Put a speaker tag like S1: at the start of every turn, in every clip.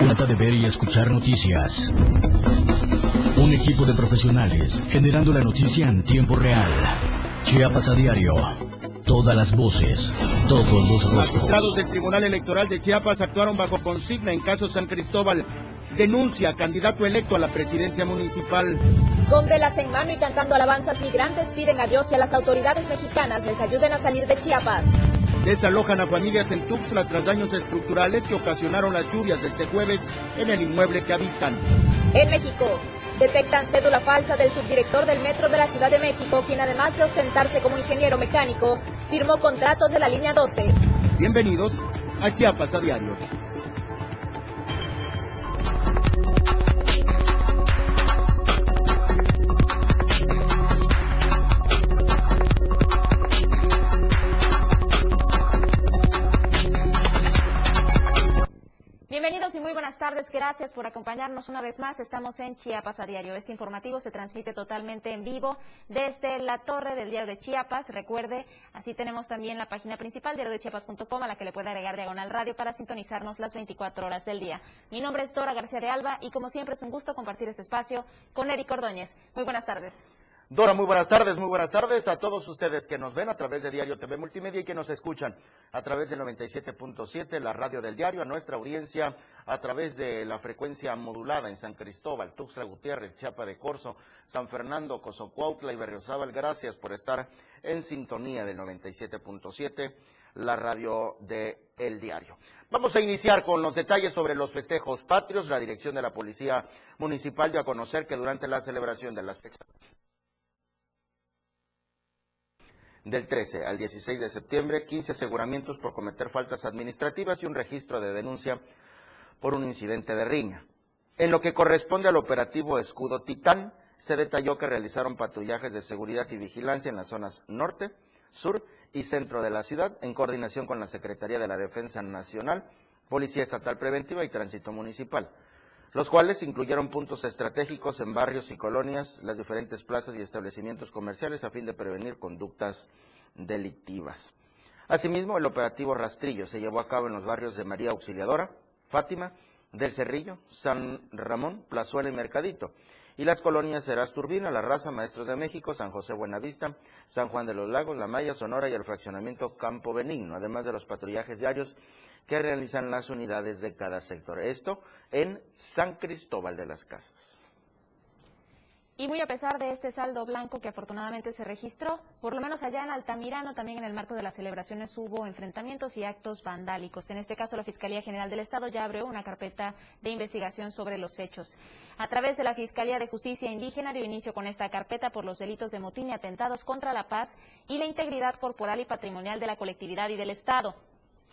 S1: Una de ver y escuchar noticias. Un equipo de profesionales generando la noticia en tiempo real. Chiapas a diario. Todas las voces, todos los rostros.
S2: Magistrados del Tribunal Electoral de Chiapas actuaron bajo consigna en caso San Cristóbal. Denuncia candidato electo a la presidencia municipal.
S3: Con velas en mano y cantando alabanzas, migrantes piden a Dios y a las autoridades mexicanas les ayuden a salir de Chiapas.
S2: Desalojan a familias en Tuxtla tras daños estructurales que ocasionaron las lluvias de este jueves en el inmueble que habitan.
S3: En México, detectan cédula falsa del subdirector del Metro de la Ciudad de México, quien además de ostentarse como ingeniero mecánico, firmó contratos de la línea 12.
S2: Bienvenidos a Chiapas a Diario.
S3: Bienvenidos y muy buenas tardes. Gracias por acompañarnos una vez más. Estamos en Chiapas a diario. Este informativo se transmite totalmente en vivo desde la torre del diario de Chiapas. Recuerde, así tenemos también la página principal diario de chiapas.com a la que le puede agregar diagonal radio para sintonizarnos las 24 horas del día. Mi nombre es Dora García de Alba y como siempre es un gusto compartir este espacio con Eric Ordóñez. Muy buenas tardes.
S2: Dora, muy buenas tardes, muy buenas tardes a todos ustedes que nos ven a través de Diario TV Multimedia y que nos escuchan a través del 97.7, la radio del diario, a nuestra audiencia a través de la frecuencia modulada en San Cristóbal, Tuxtla Gutiérrez, Chiapa de Corzo, San Fernando, Cozocuautla y Berriozábal. Gracias por estar en sintonía del 97.7, la radio de Diario. Vamos a iniciar con los detalles sobre los festejos patrios. La dirección de la Policía Municipal dio a conocer que durante la celebración de las fechas del 13 al 16 de septiembre, 15 aseguramientos por cometer faltas administrativas y un registro de denuncia por un incidente de riña. En lo que corresponde al operativo Escudo Titán, se detalló que realizaron patrullajes de seguridad y vigilancia en las zonas norte, sur y centro de la ciudad, en coordinación con la Secretaría de la Defensa Nacional, Policía Estatal Preventiva y Tránsito Municipal los cuales incluyeron puntos estratégicos en barrios y colonias, las diferentes plazas y establecimientos comerciales a fin de prevenir conductas delictivas. Asimismo, el operativo Rastrillo se llevó a cabo en los barrios de María Auxiliadora, Fátima, del Cerrillo, San Ramón, Plazuela y Mercadito, y las colonias Serás Turbina, La Raza, Maestros de México, San José Buenavista, San Juan de los Lagos, La Maya, Sonora y el fraccionamiento Campo Benigno, además de los patrullajes diarios que realizan las unidades de cada sector. Esto en San Cristóbal de las Casas.
S3: Y muy a pesar de este saldo blanco que afortunadamente se registró, por lo menos allá en Altamirano, también en el marco de las celebraciones hubo enfrentamientos y actos vandálicos. En este caso, la Fiscalía General del Estado ya abrió una carpeta de investigación sobre los hechos. A través de la Fiscalía de Justicia Indígena dio inicio con esta carpeta por los delitos de motín y atentados contra la paz y la integridad corporal y patrimonial de la colectividad y del Estado.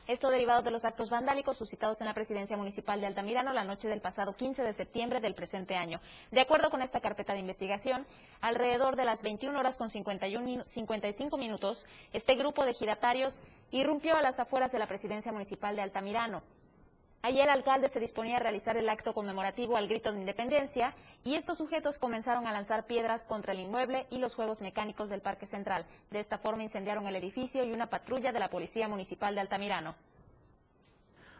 S3: Esto derivado de los actos vandálicos suscitados en la presidencia municipal de Altamirano la noche del pasado 15 de septiembre del presente año. De acuerdo con esta carpeta de investigación, alrededor de las 21 horas con 51 55 minutos, este grupo de giratarios irrumpió a las afueras de la presidencia municipal de Altamirano. Allí el alcalde se disponía a realizar el acto conmemorativo al grito de independencia y estos sujetos comenzaron a lanzar piedras contra el inmueble y los juegos mecánicos del Parque Central. De esta forma incendiaron el edificio y una patrulla de la Policía Municipal de Altamirano.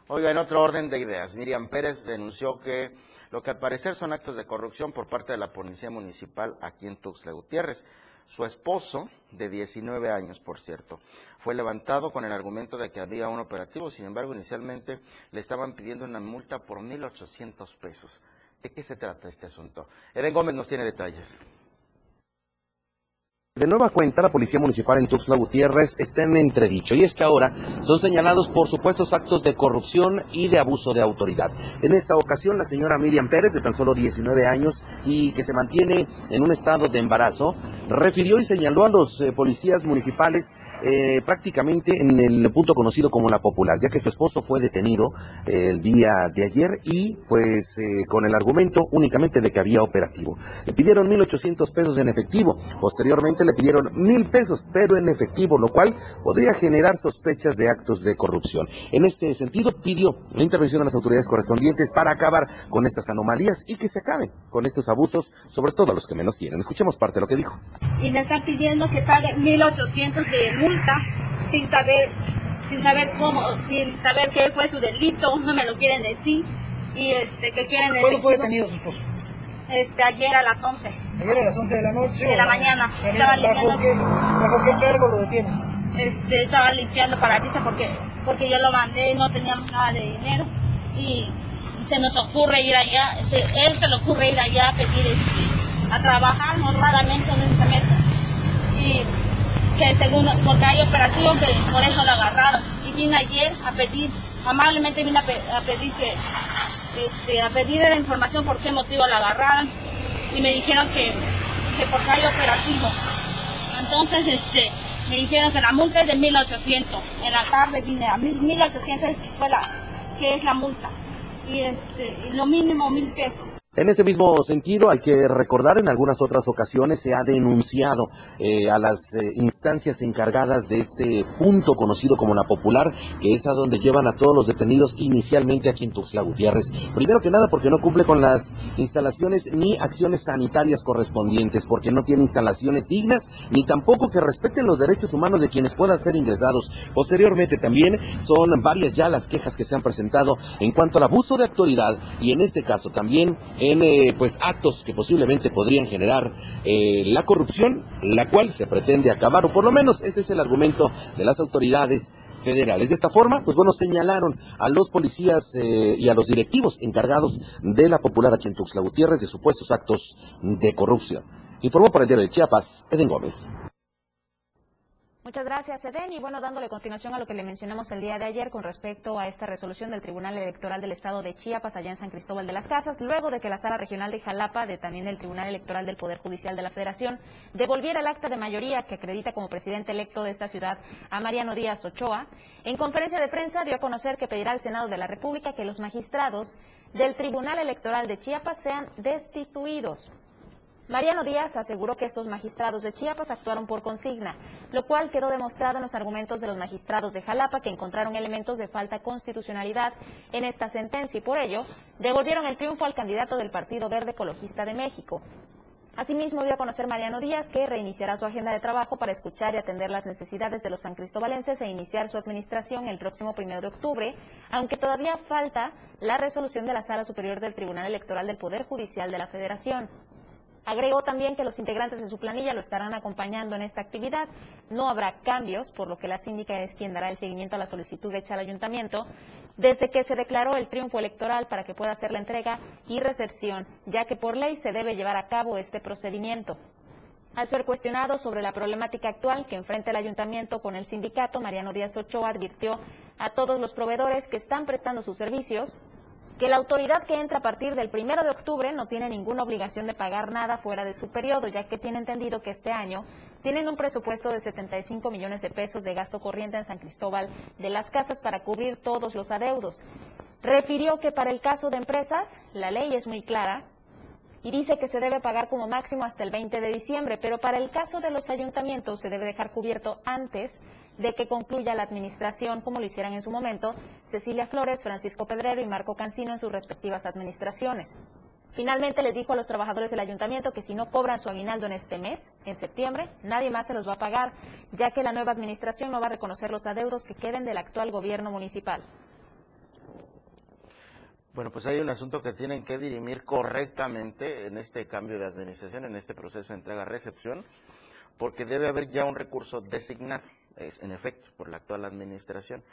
S2: Oiga, en otro orden de ideas, Miriam Pérez denunció que lo que al parecer son actos de corrupción por parte de la Policía Municipal aquí en Tuxtla Gutiérrez. Su esposo, de 19 años, por cierto, fue levantado con el argumento de que había un operativo. Sin embargo, inicialmente le estaban pidiendo una multa por 1.800 pesos. ¿De qué se trata este asunto? Eden Gómez nos tiene detalles.
S4: De nueva cuenta, la Policía Municipal en Tuxtla Gutiérrez está en entredicho y es que ahora son señalados por supuestos actos de corrupción y de abuso de autoridad. En esta ocasión, la señora Miriam Pérez, de tan solo 19 años y que se mantiene en un estado de embarazo, refirió y señaló a los eh, policías municipales eh, prácticamente en el punto conocido como la popular, ya que su esposo fue detenido eh, el día de ayer y pues con el argumento únicamente de que había operativo. Le pidieron 1.800 pesos en efectivo. Posteriormente le pidieron mil pesos, pero en efectivo, lo cual podría generar sospechas de actos de corrupción. En este sentido, pidió la intervención de las autoridades correspondientes para acabar con estas anomalías y que se acaben con estos abusos, sobre todo a los que menos tienen. Escuchemos parte de lo que dijo.
S5: Y me están pidiendo que pague 1.800 de multa sin saber sin saber cómo, sin saber qué fue su delito, no me lo quieren decir y este que quieren
S6: ¿Cuándo fue detenido su esposo?
S5: Este, ayer a las 11
S6: Ayer a las 11 de la noche.
S5: de la mañana.
S6: ¿Bajo
S5: Estaba
S6: qué,
S5: limpiando,
S6: ¿Bajo qué cargo lo detienen?
S5: este, estaba limpiando parabrisas porque, porque yo lo mandé, no teníamos nada de dinero y se nos ocurre ir allá, se- él se le ocurre ir allá a pedir este, a trabajar honradamente honestamente y que según porque hay operativo que por eso lo agarraron y vine ayer a pedir amablemente vine a, pe- a pedir que este, a pedir la información por qué motivo la agarraron y me dijeron que, que porque hay operativo. Entonces este me dijeron que la multa es de 1800 en la tarde vine a 1000 1800 fue la que es la multa y este lo mínimo mil pesos
S4: En este mismo sentido, hay que recordar, en algunas otras ocasiones se ha denunciado eh, a las eh, instancias encargadas de este punto conocido como la popular, que es a donde llevan a todos los detenidos inicialmente aquí en Tuxtla Gutiérrez. Primero que nada porque no cumple con las instalaciones ni acciones sanitarias correspondientes, porque no tiene instalaciones dignas, ni tampoco que respeten los derechos humanos de quienes puedan ser ingresados. Posteriormente también son varias ya las quejas que se han presentado en cuanto al abuso de autoridad y en este caso también en pues actos que posiblemente podrían generar eh, la corrupción, la cual se pretende acabar, o por lo menos ese es el argumento de las autoridades federales. De esta forma, pues bueno, señalaron a los policías eh, y a los directivos encargados de la popular aquí en Tuxtla Gutiérrez de supuestos actos de corrupción. Informó para el diario de Chiapas, Eden Gómez.
S3: Muchas gracias, Eden. Y bueno, dándole continuación a lo que le mencionamos el día de ayer con respecto a esta resolución del Tribunal Electoral del Estado de Chiapas, allá en San Cristóbal de las Casas, luego de que la Sala Regional de Jalapa, de también el Tribunal Electoral del Poder Judicial de la Federación, devolviera el acta de mayoría que acredita como presidente electo de esta ciudad a Mariano Díaz Ochoa, en conferencia de prensa dio a conocer que pedirá al Senado de la República que los magistrados del Tribunal Electoral de Chiapas sean destituidos. Mariano Díaz aseguró que estos magistrados de Chiapas actuaron por consigna, lo cual quedó demostrado en los argumentos de los magistrados de Jalapa que encontraron elementos de falta constitucionalidad en esta sentencia y por ello devolvieron el triunfo al candidato del Partido Verde Ecologista de México. Asimismo, dio a conocer Mariano Díaz que reiniciará su agenda de trabajo para escuchar y atender las necesidades de los san cristobalenses e iniciar su administración el próximo primero de octubre, aunque todavía falta la resolución de la Sala Superior del Tribunal Electoral del Poder Judicial de la Federación. Agregó también que los integrantes de su planilla lo estarán acompañando en esta actividad. No habrá cambios, por lo que la síndica es quien dará el seguimiento a la solicitud hecha al ayuntamiento desde que se declaró el triunfo electoral para que pueda hacer la entrega y recepción, ya que por ley se debe llevar a cabo este procedimiento. Al ser cuestionado sobre la problemática actual que enfrenta el ayuntamiento con el sindicato, Mariano Díaz Ochoa advirtió a todos los proveedores que están prestando sus servicios que la autoridad que entra a partir del primero de octubre no tiene ninguna obligación de pagar nada fuera de su periodo, ya que tiene entendido que este año tienen un presupuesto de 75 millones de pesos de gasto corriente en San Cristóbal de las Casas para cubrir todos los adeudos. Refirió que para el caso de empresas, la ley es muy clara y dice que se debe pagar como máximo hasta el 20 de diciembre, pero para el caso de los ayuntamientos se debe dejar cubierto antes de que concluya la administración, como lo hicieran en su momento Cecilia Flores, Francisco Pedrero y Marco Cancino en sus respectivas administraciones. Finalmente les dijo a los trabajadores del ayuntamiento que si no cobran su aguinaldo en este mes, en septiembre, nadie más se los va a pagar, ya que la nueva administración no va a reconocer los adeudos que queden del actual gobierno municipal.
S2: Bueno, pues hay un asunto que tienen que dirimir correctamente en este cambio de administración, en este proceso de entrega-recepción, porque debe haber ya un recurso designado, es, en efecto, por la actual administración.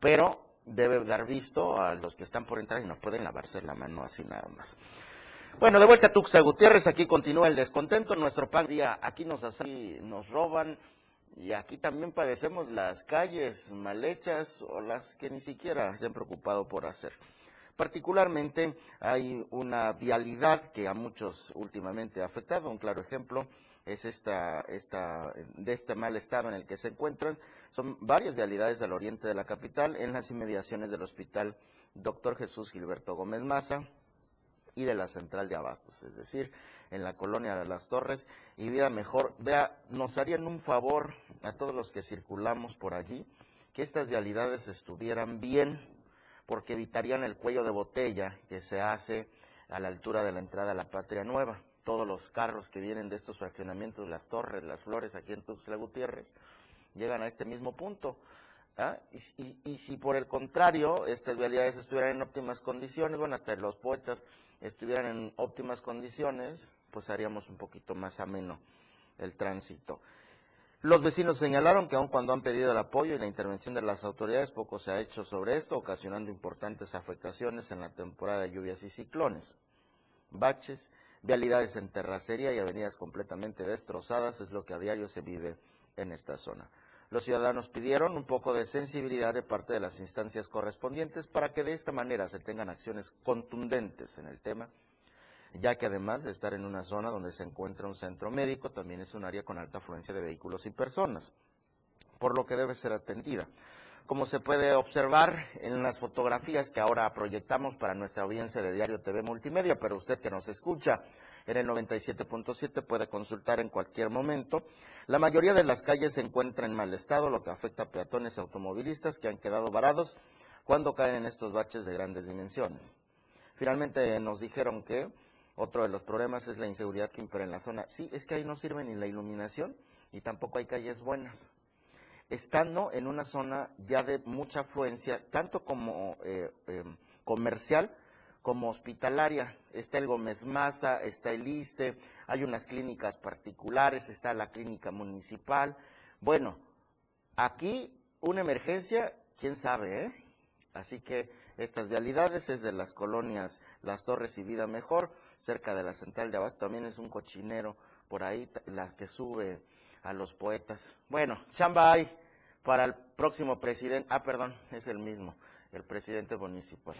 S2: Pero debe dar visto a los que están por entrar y no pueden lavarse la mano así nada más. Bueno, de vuelta a Tuxa Gutiérrez, aquí continúa el descontento, nuestro pan día, aquí nos nos roban y aquí también padecemos las calles mal hechas o las que ni siquiera se han preocupado por hacer. Particularmente hay una vialidad que a muchos últimamente ha afectado. Un claro ejemplo es esta, esta, de este mal estado en el que se encuentran. Son varias vialidades al oriente de la capital, en las inmediaciones del hospital Dr. Jesús Gilberto Gómez Maza y de la central de Abastos, es decir, en la colonia de las Torres. Y vida mejor, vea, nos harían un favor a todos los que circulamos por allí que estas vialidades estuvieran bien porque evitarían el cuello de botella que se hace a la altura de la entrada a la Patria Nueva. Todos los carros que vienen de estos fraccionamientos, las torres, las flores aquí en Tuxtla Gutiérrez, llegan a este mismo punto. ¿ah? Y, si por el contrario estas vialidades estuvieran en óptimas condiciones, bueno, hasta los poetas estuvieran en óptimas condiciones, pues haríamos un poquito más ameno el tránsito. Los vecinos señalaron que aun cuando han pedido el apoyo y la intervención de las autoridades, poco se ha hecho sobre esto, ocasionando importantes afectaciones en la temporada de lluvias y ciclones. Baches, vialidades en terracería y avenidas completamente destrozadas es lo que a diario se vive en esta zona. Los ciudadanos pidieron un poco de sensibilidad de parte de las instancias correspondientes para que de esta manera se tengan acciones contundentes en el tema, ya que además de estar en una zona donde se encuentra un centro médico, también es un área con alta afluencia de vehículos y personas, por lo que debe ser atendida. Como se puede observar en las fotografías que ahora proyectamos para nuestra audiencia de Diario TV Multimedia, pero usted que nos escucha en el 97.7 puede consultar en cualquier momento. La mayoría de las calles se encuentran en mal estado, lo que afecta a peatones y automovilistas que han quedado varados cuando caen en estos baches de grandes dimensiones. Finalmente nos dijeron que otro de los problemas es la inseguridad que impera en la zona. Sí, es que ahí no sirve ni la iluminación y tampoco hay calles buenas. Estando en una zona ya de mucha afluencia, tanto como eh, em, comercial como hospitalaria. Está el Gómez Maza, está el ISTE, hay unas clínicas particulares, está la clínica municipal. Bueno, aquí una emergencia, quién sabe, ¿eh? Así que estas vialidades es de las colonias Las Torres y Vida Mejor, cerca de la central de Abasto, también es un cochinero por ahí, la que sube a los poetas. Bueno, chamba para el próximo presidente, ah, perdón, es el mismo, el presidente municipal.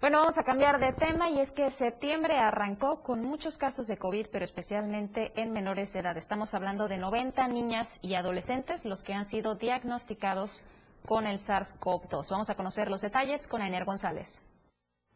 S3: Bueno, vamos a cambiar de tema y es que septiembre arrancó con muchos casos de COVID, pero especialmente en menores de edad. Estamos hablando de 90 niñas y adolescentes los que han sido diagnosticados con el SARS-CoV-2. Vamos a conocer los detalles con Ainer González.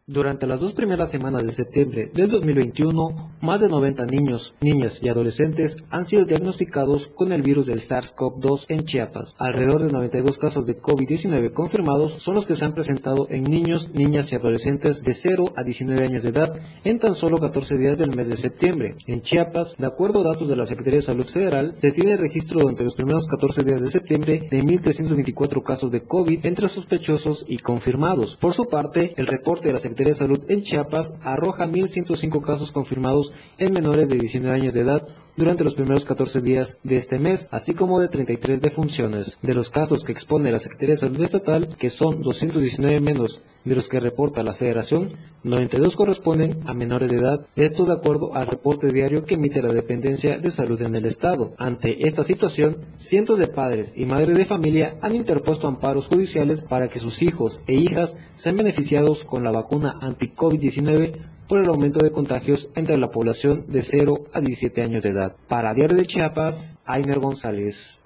S7: Durante las dos primeras semanas de septiembre del 2021, más de 90 niños, niñas y adolescentes han sido diagnosticados con el virus del SARS-CoV-2 en Chiapas. Alrededor de 92 casos de COVID-19 confirmados son los que se han presentado en niños, niñas y adolescentes de 0 a 19 años de edad en tan solo 14 días del mes de septiembre. En Chiapas, de acuerdo a datos de la Secretaría de Salud Federal, se tiene registro durante los primeros 14 días de septiembre de 1.324 casos de COVID entre sospechosos y confirmados. Por su parte, el reporte de la Secretaría Secretaría de Salud en Chiapas arroja 1.105 casos confirmados en menores de 19 años de edad durante los primeros 14 días de este mes, así como de 33 defunciones. De los casos que expone la Secretaría de Salud Estatal, que son 219 menos de los que reporta la Federación, 92 corresponden a menores de edad, esto de acuerdo al reporte diario que emite la Dependencia de Salud en el Estado. Ante esta situación, cientos de padres y madres de familia han interpuesto amparos judiciales para que sus hijos e hijas sean beneficiados con la vacuna anti-COVID-19 por el aumento de contagios entre la población de 0 a 17 años de edad. Para Diario de Chiapas, Ainer González.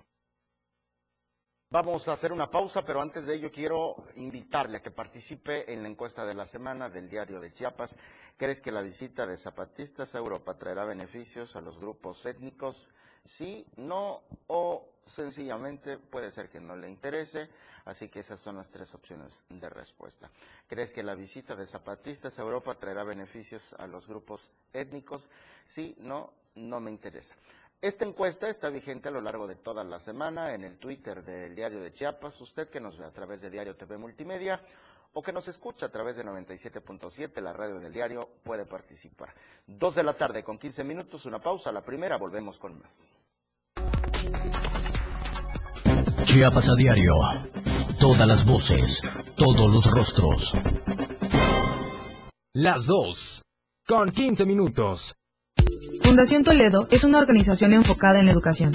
S2: Vamos a hacer una pausa, pero antes de ello quiero invitarle a que participe en la encuesta de la semana del diario de Chiapas. ¿Crees que la visita de zapatistas a Europa traerá beneficios a los grupos étnicos? Sí, no o sencillamente puede ser que no le interese. Así que esas son las tres opciones de respuesta. ¿Crees que la visita de zapatistas a Europa traerá beneficios a los grupos étnicos? Sí, no, no me interesa. Esta encuesta está vigente a lo largo de toda la semana en el Twitter del Diario de Chiapas. Usted que nos ve a través de Diario TV Multimedia o que nos escucha a través de 97.7, la radio del diario, puede participar. Dos de la tarde con 15 minutos, una pausa. La primera, volvemos con más.
S1: Chiapas a diario. Todas las voces, todos los rostros.
S8: Las dos, con 15 minutos.
S9: Fundación Toledo es una organización enfocada en la educación.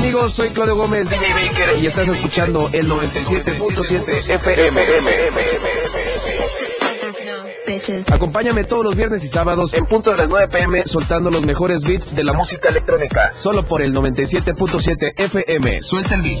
S10: Amigos? Soy Claudio Gómez, DJ Baker, y estás escuchando el 97.7 FM. Acompáñame todos los viernes y sábados en punto de las 9 pm soltando los mejores beats de la música electrónica. Solo por el 97.7 FM. Suelta el beat.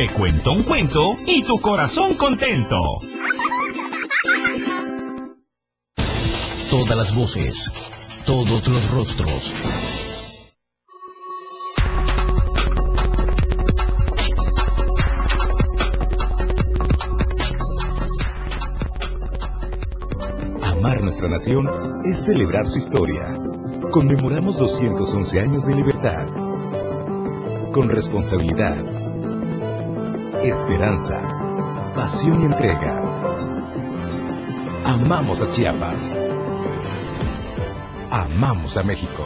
S11: Te cuento un cuento y tu corazón contento.
S1: Todas las voces, todos los rostros.
S12: Amar nuestra nación es celebrar su historia. Conmemoramos 211 años de libertad. Con responsabilidad, esperanza, pasión y entrega. Amamos a Chiapas. Amamos a México.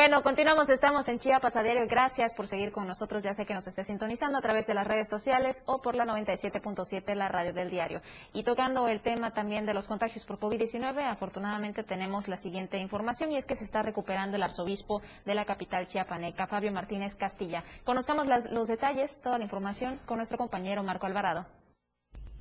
S3: Bueno, continuamos, estamos en Chiapas a diario. Gracias por seguir con nosotros. Ya sé que nos esté sintonizando a través de las redes sociales o por la 97.7, la radio del diario. Y tocando el tema también de los contagios por COVID-19, afortunadamente tenemos la siguiente información y es que se está recuperando el arzobispo de la capital chiapaneca, Fabio Martínez Castilla. Conozcamos las, los detalles, toda la información con nuestro compañero Marco Alvarado.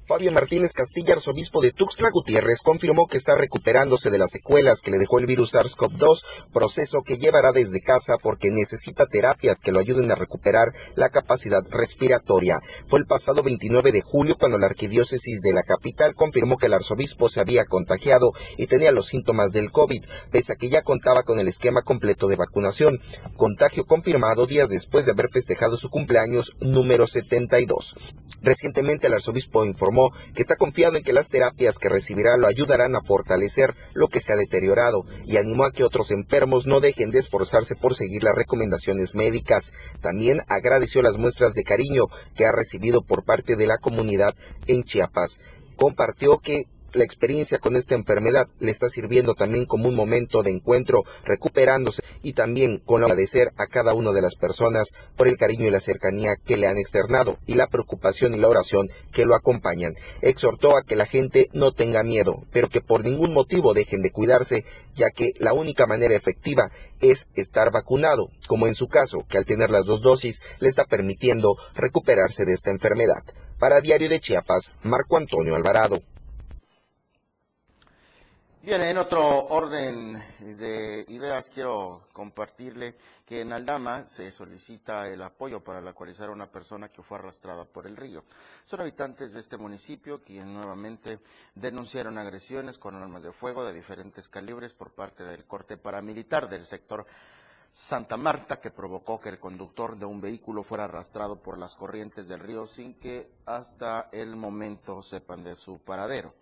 S13: Fabio Martínez Castilla, arzobispo de Tuxtla Gutiérrez, confirmó que está recuperándose de las secuelas que le dejó el virus SARS-CoV-2, proceso que llevará desde casa porque necesita terapias que lo ayuden a recuperar la capacidad respiratoria. Fue el pasado 29 de julio cuando la arquidiócesis de la capital confirmó que el arzobispo se había contagiado y tenía los síntomas del COVID, pese a que ya contaba con el esquema completo de vacunación. Contagio confirmado días después de haber festejado su cumpleaños número 72. Recientemente el arzobispo informó que está confiado en que las terapias que recibirá lo ayudarán a fortalecer lo que se ha deteriorado y animó a que otros enfermos no dejen de esforzarse por seguir las recomendaciones médicas. También agradeció las muestras de cariño que ha recibido por parte de la comunidad en Chiapas. Compartió que la experiencia con esta enfermedad le está sirviendo también como un momento de encuentro, recuperándose y también con agradecer a cada una de las personas por el cariño y la cercanía que le han externado y la preocupación y la oración que lo acompañan. Exhortó a que la gente no tenga miedo, pero que por ningún motivo dejen de cuidarse, ya que la única manera efectiva es estar vacunado, como en su caso, que al tener las dos dosis le está permitiendo recuperarse de esta enfermedad. Para Diario de Chiapas, Marco Antonio Alvarado.
S2: Bien, en otro orden de ideas quiero compartirle que en Aldama se solicita el apoyo para localizar a una persona que fue arrastrada por el río. Son habitantes de este municipio quienes nuevamente denunciaron agresiones con armas de fuego de diferentes calibres por parte del corte paramilitar del sector Santa Marta que provocó que el conductor de un vehículo fuera arrastrado por las corrientes del río sin que hasta el momento sepan de su paradero.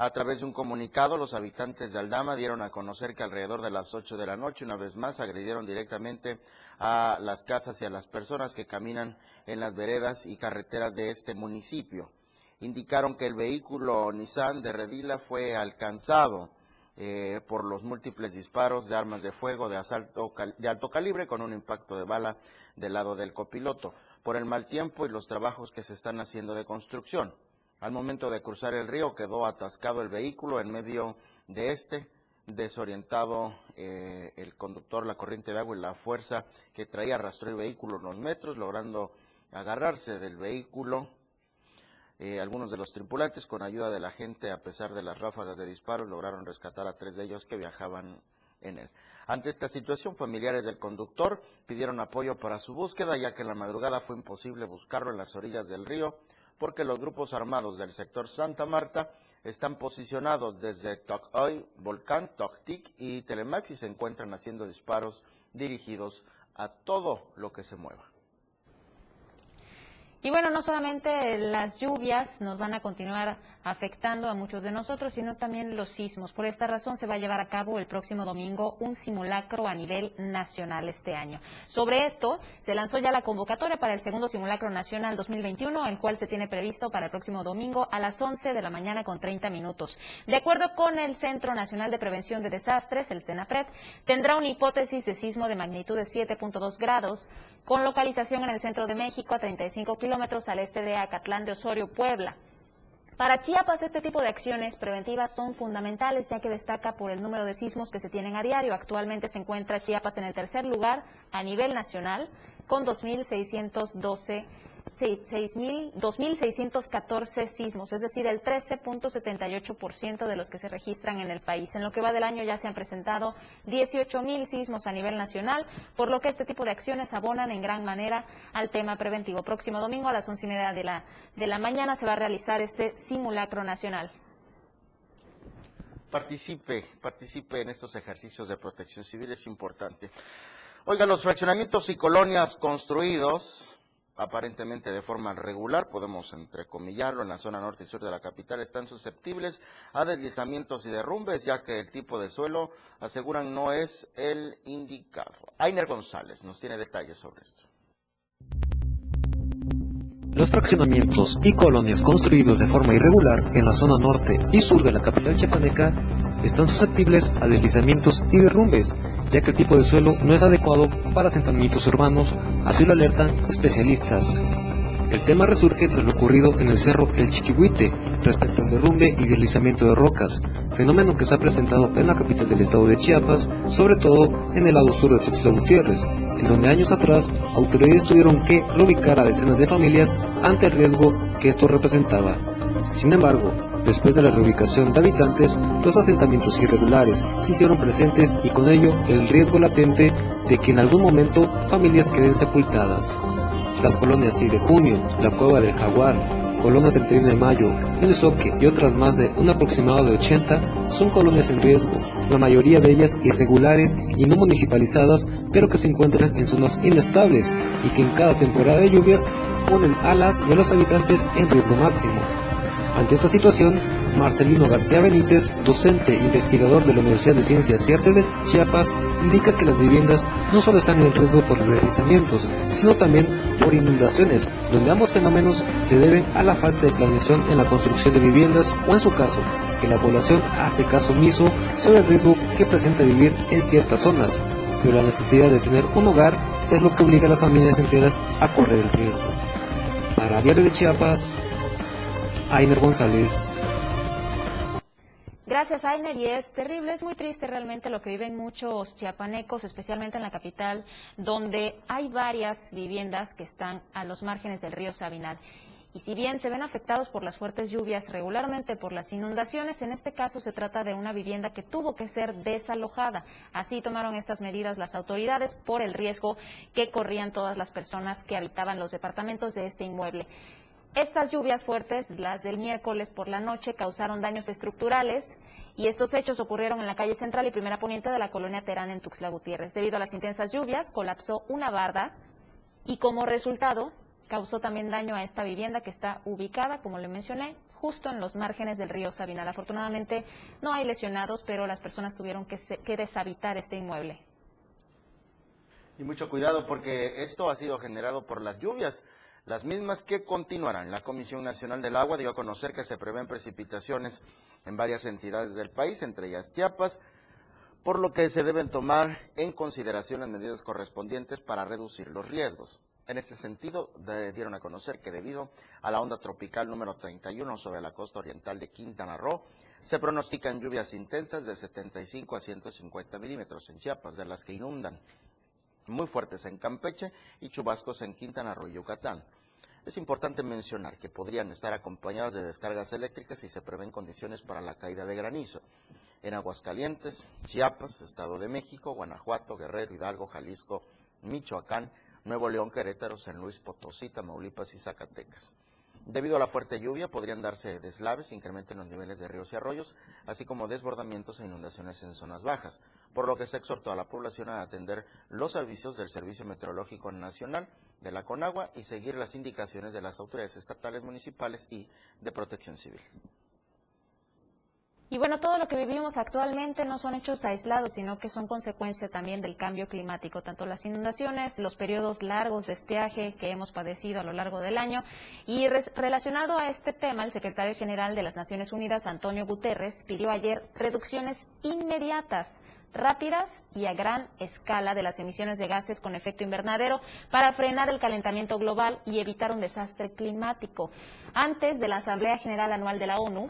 S2: A través de un comunicado, los habitantes de Aldama dieron a conocer que alrededor de las 8 de la noche, una vez más, agredieron directamente a las casas y a las personas que caminan en las veredas y carreteras de este municipio. Indicaron que el vehículo Nissan de Redila fue alcanzado eh, por los múltiples disparos de armas de fuego de, asalto, de alto calibre con un impacto de bala del lado del copiloto, por el mal tiempo y los trabajos que se están haciendo de construcción. Al momento de cruzar el río quedó atascado el vehículo en medio de este, desorientado eh, el conductor, la corriente de agua y la fuerza que traía arrastró el vehículo unos metros, logrando agarrarse del vehículo Eh, algunos de los tripulantes, con ayuda de la gente, a pesar de las ráfagas de disparos, lograron rescatar a tres de ellos que viajaban en él. Ante esta situación, familiares del conductor pidieron apoyo para su búsqueda, ya que en la madrugada fue imposible buscarlo en las orillas del río, porque los grupos armados del sector Santa Marta están posicionados desde Tocoy, Volcán, Toctic y Telemax y se encuentran haciendo disparos dirigidos a todo lo que se mueva.
S3: Y bueno, no solamente las lluvias nos van a continuar afectando a muchos de nosotros, sino también los sismos. Por esta razón se va a llevar a cabo el próximo domingo un simulacro a nivel nacional este año. Sobre esto, se lanzó ya la convocatoria para el segundo simulacro nacional 2021, el cual se tiene previsto para el próximo domingo a las 11 de la mañana con 30 minutos. De acuerdo con el Centro Nacional de Prevención de Desastres, el CENAPRED, tendrá una hipótesis de sismo de magnitud de 7.2 grados, con localización en el centro de México a 35 kilómetros al este de Acatlán de Osorio, Puebla. Para Chiapas, este tipo de acciones preventivas son fundamentales, ya que destaca por el número de sismos que se tienen a diario. Actualmente se encuentra Chiapas en el tercer lugar a nivel nacional, con 2.612 2.614 sismos, es decir, el 13.78% de los que se registran en el país. En lo que va del año ya se han presentado 18.000 sismos a nivel nacional, por lo que este tipo de acciones abonan en gran manera al tema preventivo. Próximo domingo a las once y media de la, de la mañana se va a realizar este simulacro nacional.
S2: Participe, participe en estos ejercicios de protección civil, es importante. Oiga, los fraccionamientos y colonias construidos aparentemente de forma regular, podemos entrecomillarlo, en la zona norte y sur de la capital, están susceptibles a deslizamientos y derrumbes, ya que el tipo de suelo, aseguran, no es el indicado. Ainer González nos tiene detalles sobre esto.
S7: Los fraccionamientos y colonias construidos de forma irregular en la zona norte y sur de la capital chiapaneca están susceptibles a deslizamientos y derrumbes, ya que el tipo de suelo no es adecuado para asentamientos urbanos, así lo alertan especialistas. El tema resurge tras lo ocurrido en el cerro El Chiquihuite respecto al derrumbe y deslizamiento de rocas, fenómeno que se ha presentado en la capital del estado de Chiapas, sobre todo en el lado sur de Tuxtla Gutiérrez, en donde años atrás autoridades tuvieron que reubicar a decenas de familias ante el riesgo que esto representaba. Sin embargo, Después de la reubicación de habitantes, los asentamientos irregulares se hicieron presentes y con ello el riesgo latente de que en algún momento familias queden sepultadas. Las colonias 6 de junio, la cueva del jaguar, Colonia 31 de Mayo, El Soque y otras más de un aproximado de 80 son colonias en riesgo, la mayoría de ellas irregulares y no municipalizadas, pero que se encuentran en zonas inestables y que en cada temporada de lluvias ponen a las y a los habitantes en riesgo máximo. Ante esta situación, Marcelino García Benítez, docente e investigador de la Universidad de Ciencias y Arte de Chiapas, indica que las viviendas no solo están en riesgo por deslizamientos, sino también por inundaciones, donde ambos fenómenos se deben a la falta de planeación en la construcción de viviendas o en su caso, que la población hace caso omiso sobre el riesgo que presenta vivir en ciertas zonas, pero la necesidad de tener un hogar es lo que obliga a las familias enteras a correr el riesgo. Para Diario de Chiapas, Ainer González.
S3: Gracias, Ainer. Y es terrible, es muy triste realmente lo que viven muchos chiapanecos, especialmente en la capital, donde hay varias viviendas que están a los márgenes del río Sabinal. Y si bien se ven afectados por las fuertes lluvias, regularmente por las inundaciones, en este caso se trata de una vivienda que tuvo que ser desalojada. Así tomaron estas medidas las autoridades por el riesgo que corrían todas las personas que habitaban los departamentos de este inmueble. Estas lluvias fuertes, las del miércoles por la noche, causaron daños estructurales y estos hechos ocurrieron en la calle central y primera poniente de la colonia Terán en Tuxtla Gutiérrez. Debido a las intensas lluvias, colapsó una barda y como resultado causó también daño a esta vivienda que está ubicada, como le mencioné, justo en los márgenes del río Sabinal. Afortunadamente no hay lesionados, pero las personas tuvieron que, que deshabitar este inmueble.
S2: Y mucho cuidado porque esto ha sido generado por las lluvias las mismas que continuarán. La Comisión Nacional del Agua dio a conocer que se prevén precipitaciones en varias entidades del país, entre ellas Chiapas, por lo que se deben tomar en consideración las medidas correspondientes para reducir los riesgos. En este sentido, dieron a conocer que debido a la onda tropical número 31 sobre la costa oriental de Quintana Roo, se pronostican lluvias intensas de 75 a 150 milímetros en Chiapas, de las que inundan muy fuertes en Campeche y chubascos en Quintana Roo y Yucatán. Es importante mencionar que podrían estar acompañadas de descargas eléctricas y se prevén condiciones para la caída de granizo en Aguascalientes, Chiapas, Estado de México, Guanajuato, Guerrero, Hidalgo, Jalisco, Michoacán, Nuevo León, Querétaro, San Luis Potosí, Tamaulipas y Zacatecas. Debido a la fuerte lluvia podrían darse deslaves, incremento en los niveles de ríos y arroyos, así como desbordamientos e inundaciones en zonas bajas, por lo que se exhortó a la población a atender los servicios del Servicio Meteorológico Nacional de la Conagua y seguir las indicaciones de las autoridades estatales, municipales y de protección civil.
S3: Y bueno, todo lo que vivimos actualmente no son hechos aislados, sino que son consecuencia también del cambio climático, tanto las inundaciones, los periodos largos de estiaje que hemos padecido a lo largo del año. Y relacionado a este tema, el secretario general de las Naciones Unidas, Antonio Guterres, pidió ayer reducciones inmediatas rápidas y a gran escala de las emisiones de gases con efecto invernadero para frenar el calentamiento global y evitar un desastre climático. Antes de la Asamblea General Anual de la ONU,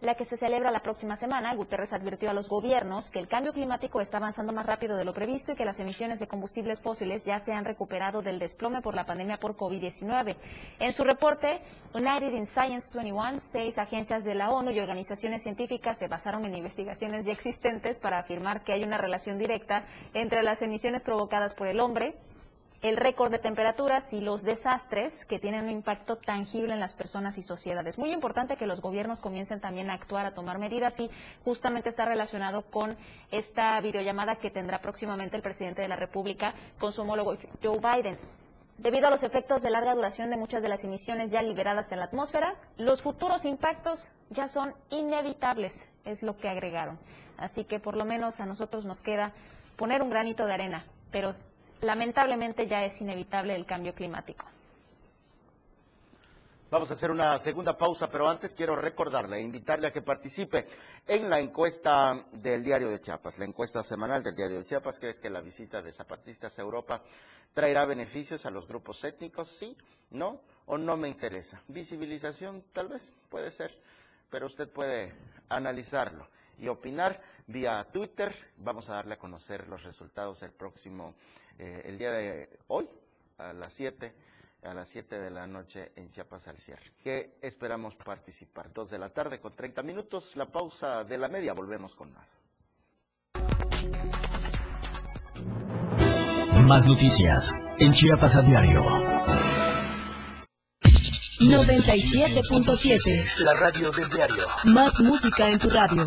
S3: la que se celebra la próxima semana, Guterres advirtió a los gobiernos que el cambio climático está avanzando más rápido de lo previsto y que las emisiones de combustibles fósiles ya se han recuperado del desplome por la pandemia por COVID-19. En su reporte, United in Science 21, seis agencias de la ONU y organizaciones científicas se basaron en investigaciones ya existentes para afirmar que hay una relación directa entre las emisiones provocadas por el hombre, el récord de temperaturas y los desastres que tienen un impacto tangible en las personas y sociedades. Muy importante que los gobiernos comiencen también a actuar, a tomar medidas y justamente está relacionado con esta videollamada que tendrá próximamente el presidente de la República con su homólogo Joe Biden. Debido a los efectos de larga duración de muchas de las emisiones ya liberadas en la atmósfera, los futuros impactos ya son inevitables, es lo que agregaron. Así que por lo menos a nosotros nos queda poner un granito de arena, pero lamentablemente ya es inevitable el cambio climático.
S2: Vamos a hacer una segunda pausa, pero antes quiero recordarle e invitarle a que participe en la encuesta del Diario de Chiapas, la encuesta semanal del Diario de Chiapas, que es que la visita de zapatistas a Europa traerá beneficios a los grupos étnicos, sí, no, o no me interesa. Visibilización, tal vez, puede ser, pero usted puede analizarlo y opinar vía Twitter. Vamos a darle a conocer los resultados el próximo eh, el día de hoy a las 7 a las 7 de la noche en Chiapas al cierre. Que esperamos participar. 2 de la tarde con 30 minutos, la pausa de la media, volvemos con más.
S1: Más noticias en Chiapas a diario.
S14: 97.7
S1: La radio del diario.
S14: Más música en tu radio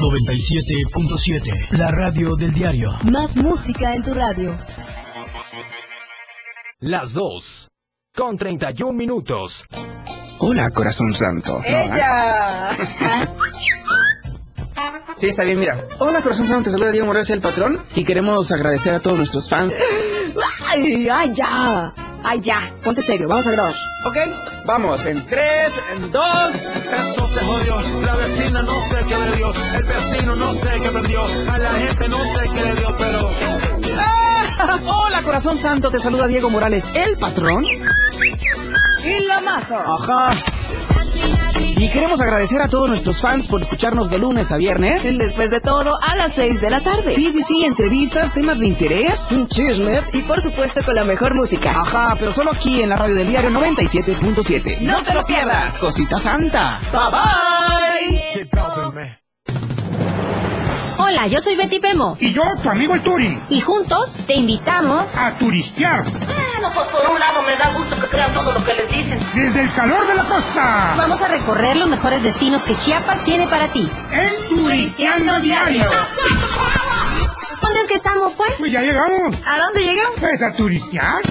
S1: 97.7, la radio del diario.
S14: Más música en tu radio.
S8: Las 2, con 31 minutos.
S15: Hola, corazón santo.
S16: ¡Ella!
S15: Sí, está bien, mira. Hola, corazón santo, te saluda Diego Morales, el patrón, y queremos agradecer a todos nuestros fans.
S16: ¡Ay, ay, ya! ¡Ay, ya! Ponte serio, vamos a grabar.
S15: Ok, vamos, en tres, en dos.
S17: Esto se jodió, la vecina no sé qué le dio, el vecino no sé qué perdió, a la gente no sé qué le dio, pero...
S15: ¡Ah! Hola, corazón santo, te saluda Diego Morales, el patrón.
S16: Y la maja.
S15: Ajá. Y queremos agradecer a todos nuestros fans por escucharnos de lunes a viernes.
S16: Después de todo, a las 6 de la tarde.
S15: Sí, sí, sí, entrevistas, temas de interés.
S16: Un chisme y por supuesto con la mejor música.
S15: Ajá, pero solo aquí en la radio del diario 97.7.
S16: No te lo pierdas.
S15: Cosita santa.
S16: Bye bye.
S14: Hola, yo soy Betty Pemo.
S18: Y yo, tu amigo el Turi.
S14: Y juntos te invitamos
S18: a turistear.
S5: Pues por un lado me da gusto que crean todo lo que les dicen.
S18: Desde el calor de la costa.
S14: Vamos a recorrer los mejores destinos que Chiapas tiene para ti.
S18: En Turisteando Diario.
S14: ¿Dónde es que estamos, pues?
S18: Pues ya llegamos.
S14: ¿A dónde llegamos?
S18: Pues a turistear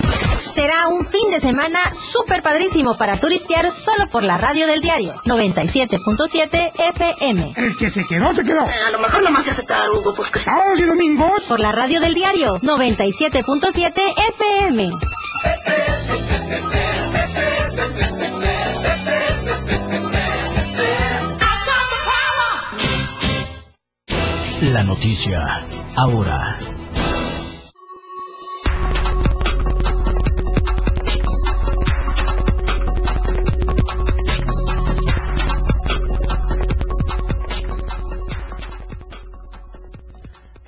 S14: será un fin de semana súper padrísimo para turistear solo por la radio del diario 97.7 FM.
S18: El que se quedó, se quedó.
S5: Eh, a lo mejor nomás se acepta Hugo, porque
S18: sábados y domingos.
S14: Por la radio del diario 97.7 FM.
S1: La noticia ahora.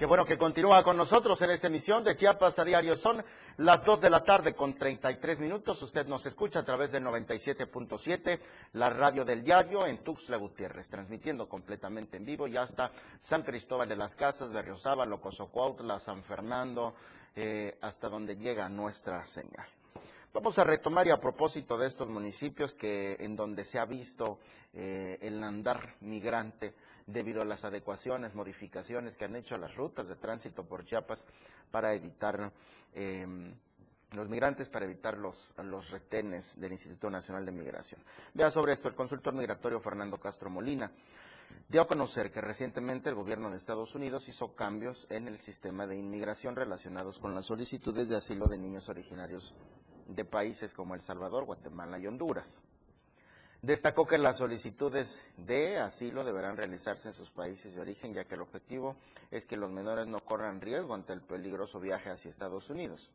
S2: Qué bueno que continúa con nosotros en esta emisión de Chiapas a diario. Son las 2 de la tarde con 33 minutos. Usted nos escucha a través del 97.7, la radio del diario en Tuxtla Gutiérrez, transmitiendo completamente en vivo y hasta San Cristóbal de las Casas, Berriozábal, Locosocuautla, San Fernando, eh, hasta donde llega nuestra señal. Vamos a retomar y a propósito de estos municipios que en donde se ha visto eh, el andar migrante debido a las adecuaciones, modificaciones que han hecho a las rutas de tránsito por Chiapas para evitar eh, los migrantes, para evitar los, los retenes del Instituto Nacional de Migración. Vea sobre esto, el consultor migratorio Fernando Castro Molina dio a conocer que recientemente el gobierno de Estados Unidos hizo cambios en el sistema de inmigración relacionados con las solicitudes de asilo de niños originarios de países como El Salvador, Guatemala y Honduras. Destacó que las solicitudes de asilo deberán realizarse en sus países de origen, ya que el objetivo es que los menores no corran riesgo ante el peligroso viaje hacia Estados Unidos.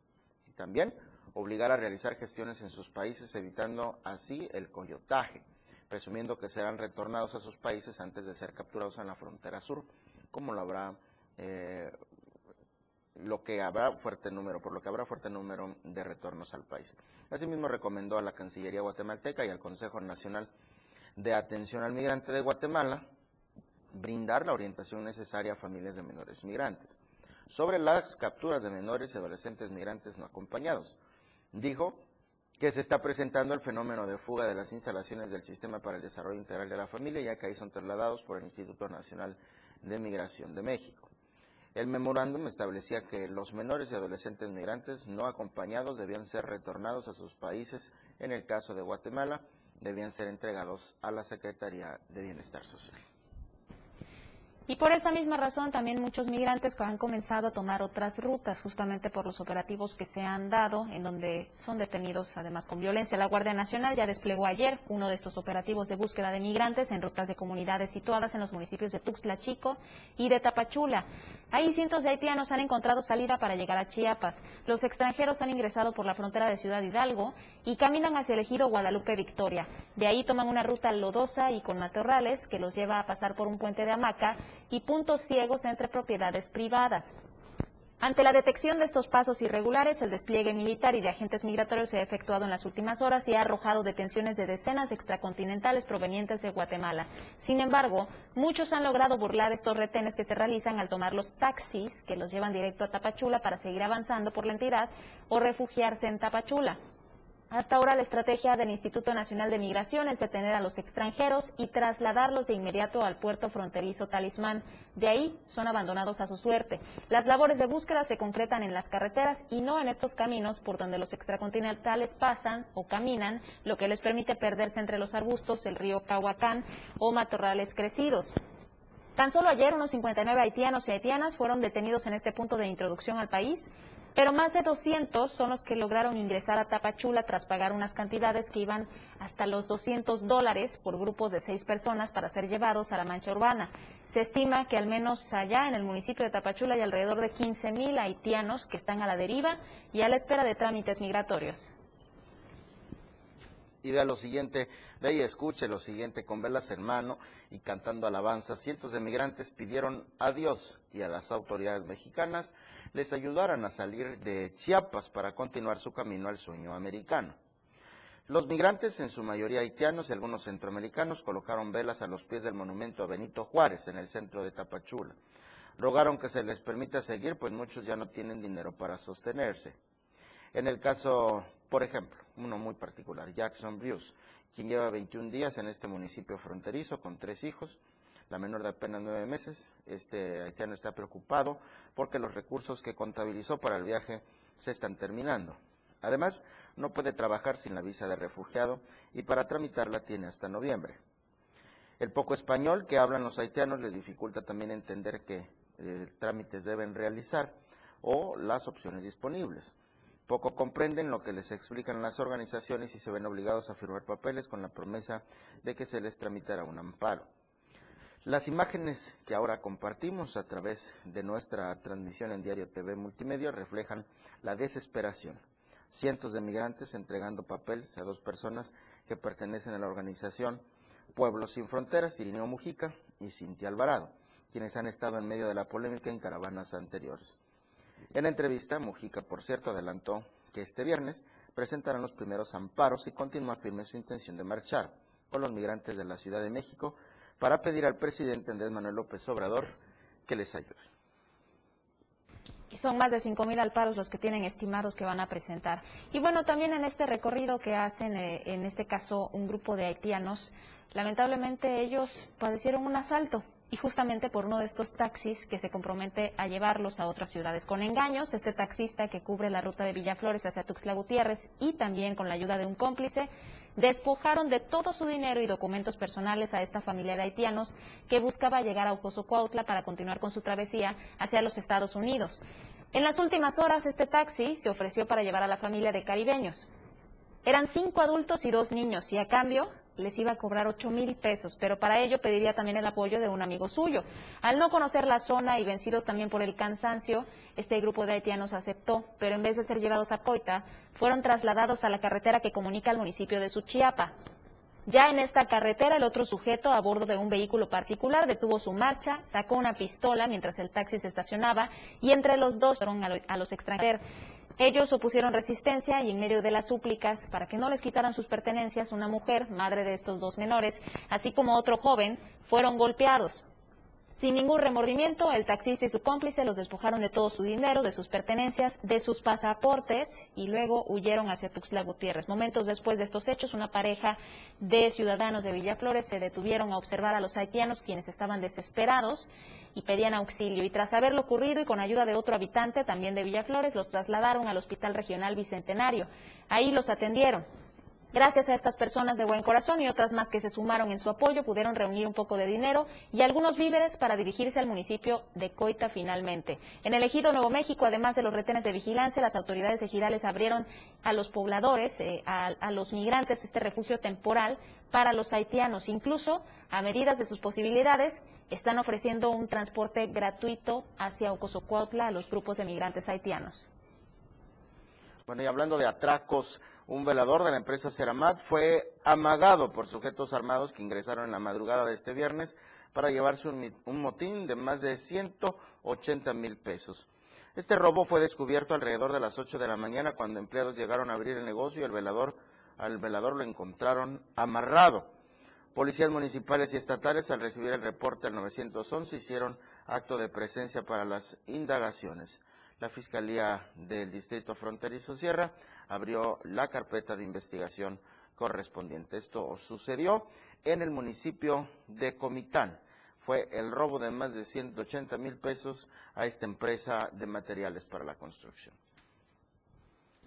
S2: Y también obligar a realizar gestiones en sus países, evitando así el coyotaje, presumiendo que serán retornados a sus países antes de ser capturados en la frontera sur, como lo habrá eh, lo que habrá fuerte número, por lo que habrá fuerte número de retornos al país. Asimismo, recomendó a la Cancillería guatemalteca y al Consejo Nacional de Atención al Migrante de Guatemala brindar la orientación necesaria a familias de menores migrantes sobre las capturas de menores y adolescentes migrantes no acompañados. Dijo que se está presentando el fenómeno de fuga de las instalaciones del Sistema para el Desarrollo Integral de la Familia, ya que ahí son trasladados por el Instituto Nacional de Migración de México. El memorándum establecía que los menores y adolescentes migrantes no acompañados debían ser retornados a sus países. En el caso de Guatemala, debían ser entregados a la Secretaría de Bienestar Social.
S3: Y por esta misma razón también muchos migrantes han comenzado a tomar otras rutas, justamente por los operativos que se han dado, en donde son detenidos además con violencia. La Guardia Nacional ya desplegó ayer uno de estos operativos de búsqueda de migrantes en rutas de comunidades situadas en los municipios de Tuxtla Chico y de Tapachula. Ahí cientos de haitianos han encontrado salida para llegar a Chiapas. Los extranjeros han ingresado por la frontera de Ciudad Hidalgo y caminan hacia el ejido Guadalupe Victoria. De ahí toman una ruta lodosa y con matorrales que los lleva a pasar por un puente de hamaca y puntos ciegos entre propiedades privadas. Ante la detección de estos pasos irregulares, el despliegue militar y de agentes migratorios se ha efectuado en las últimas horas y ha arrojado detenciones de decenas de extracontinentales provenientes de Guatemala. Sin embargo, muchos han logrado burlar estos retenes que se realizan al tomar los taxis que los llevan directo a Tapachula para seguir avanzando por la entidad o refugiarse en Tapachula. Hasta ahora la estrategia del Instituto Nacional de Migración es detener a los extranjeros y trasladarlos de inmediato al puerto fronterizo Talismán. De ahí son abandonados a su suerte. Las labores de búsqueda se concretan en las carreteras y no en estos caminos por donde los extracontinentales pasan o caminan, lo que les permite perderse entre los arbustos, el río Cahuacán o matorrales crecidos. Tan solo ayer unos 59 haitianos y haitianas fueron detenidos en este punto de introducción al país pero más de 200 son los que lograron ingresar a Tapachula tras pagar unas cantidades que iban hasta los 200 dólares por grupos de seis personas para ser llevados a la mancha urbana. Se estima que al menos allá en el municipio de Tapachula hay alrededor de 15 mil haitianos que están a la deriva y a la espera de trámites migratorios.
S2: Y vea lo siguiente, ve y escuche lo siguiente, con velas en mano y cantando alabanzas, cientos de migrantes pidieron a Dios y a las autoridades mexicanas les ayudaran a salir de Chiapas para continuar su camino al sueño americano. Los migrantes, en su mayoría haitianos y algunos centroamericanos, colocaron velas a los pies del monumento a Benito Juárez en el centro de Tapachula. Rogaron que se les permita seguir, pues muchos ya no tienen dinero para sostenerse. En el caso, por ejemplo, uno muy particular, Jackson Bruce, quien lleva 21 días en este municipio fronterizo con tres hijos, la menor de apenas nueve meses. Este haitiano está preocupado porque los recursos que contabilizó para el viaje se están terminando. Además, no puede trabajar sin la visa de refugiado y para tramitarla tiene hasta noviembre. El poco español que hablan los haitianos les dificulta también entender qué eh, trámites deben realizar o las opciones disponibles. Poco comprenden lo que les explican las organizaciones y se ven obligados a firmar papeles con la promesa de que se les tramitará un amparo. Las imágenes que ahora compartimos a través de nuestra transmisión en Diario TV Multimedia reflejan la desesperación. Cientos de migrantes entregando papeles a dos personas que pertenecen a la organización Pueblos Sin Fronteras, Irineo Mujica y Cintia Alvarado, quienes han estado en medio de la polémica en caravanas anteriores. En entrevista, Mujica, por cierto, adelantó que este viernes presentarán los primeros amparos y continúa firme su intención de marchar con los migrantes de la Ciudad de México para pedir al presidente Andrés Manuel López Obrador que les ayude.
S3: Son más de 5.000 alparos los que tienen estimados que van a presentar. Y bueno, también en este recorrido que hacen, eh, en este caso, un grupo de haitianos, lamentablemente ellos padecieron un asalto y justamente por uno de estos taxis que se compromete a llevarlos a otras ciudades con engaños. Este taxista que cubre la ruta de Villaflores hacia Tuxtla Gutiérrez y también con la ayuda de un cómplice, despojaron de todo su dinero y documentos personales a esta familia de haitianos que buscaba llegar a Ocosocuautla para continuar con su travesía hacia los Estados Unidos. En las últimas horas, este taxi se ofreció para llevar a la familia de caribeños. Eran cinco adultos y dos niños y a cambio les iba a cobrar ocho mil pesos, pero para ello pediría también el apoyo de un amigo suyo. Al no conocer la zona y vencidos también por el cansancio, este grupo de haitianos aceptó, pero en vez de ser llevados a Coita, fueron trasladados a la carretera que comunica al municipio de Suchiapa. Ya en esta carretera, el otro sujeto, a bordo de un vehículo particular, detuvo su marcha, sacó una pistola mientras el taxi se estacionaba y entre los dos fueron a los extranjeros. Ellos opusieron resistencia y en medio de las súplicas para que no les quitaran sus pertenencias, una mujer, madre de estos dos menores, así como otro joven, fueron golpeados. Sin ningún remordimiento, el taxista y su cómplice los despojaron de todo su dinero, de sus pertenencias, de sus pasaportes y luego huyeron hacia Tuxtla Gutiérrez. Momentos después de estos hechos, una pareja de ciudadanos de Villaflores se detuvieron a observar a los haitianos quienes estaban desesperados y pedían auxilio. Y tras haberlo ocurrido y con ayuda de otro habitante también de Villaflores, los trasladaron al Hospital Regional Bicentenario. Ahí los atendieron. Gracias a estas personas de buen corazón y otras más que se sumaron en su apoyo, pudieron reunir un poco de dinero y algunos víveres para dirigirse al municipio de Coita finalmente. En el ejido Nuevo México, además de los retenes de vigilancia, las autoridades ejidales abrieron a los pobladores, eh, a, los migrantes, este refugio temporal para los haitianos. Incluso, a medidas de sus posibilidades, están ofreciendo un transporte gratuito hacia Ocosocuautla a los grupos de migrantes haitianos.
S2: Bueno, y hablando de atracos, un velador de la empresa Ceramat fue amagado por sujetos armados que ingresaron en la madrugada de este viernes para llevarse un, motín de más de 180 mil pesos. Este robo fue descubierto alrededor de las 8 de la mañana cuando empleados llegaron a abrir el negocio y el velador, al velador lo encontraron amarrado. Policías municipales y estatales al recibir el reporte al 911 hicieron acto de presencia para las indagaciones. La Fiscalía del Distrito Fronterizo Sierra abrió la carpeta de investigación correspondiente. Esto sucedió en el municipio de Comitán. Fue el robo de más de 180 mil pesos a esta empresa de materiales para la construcción.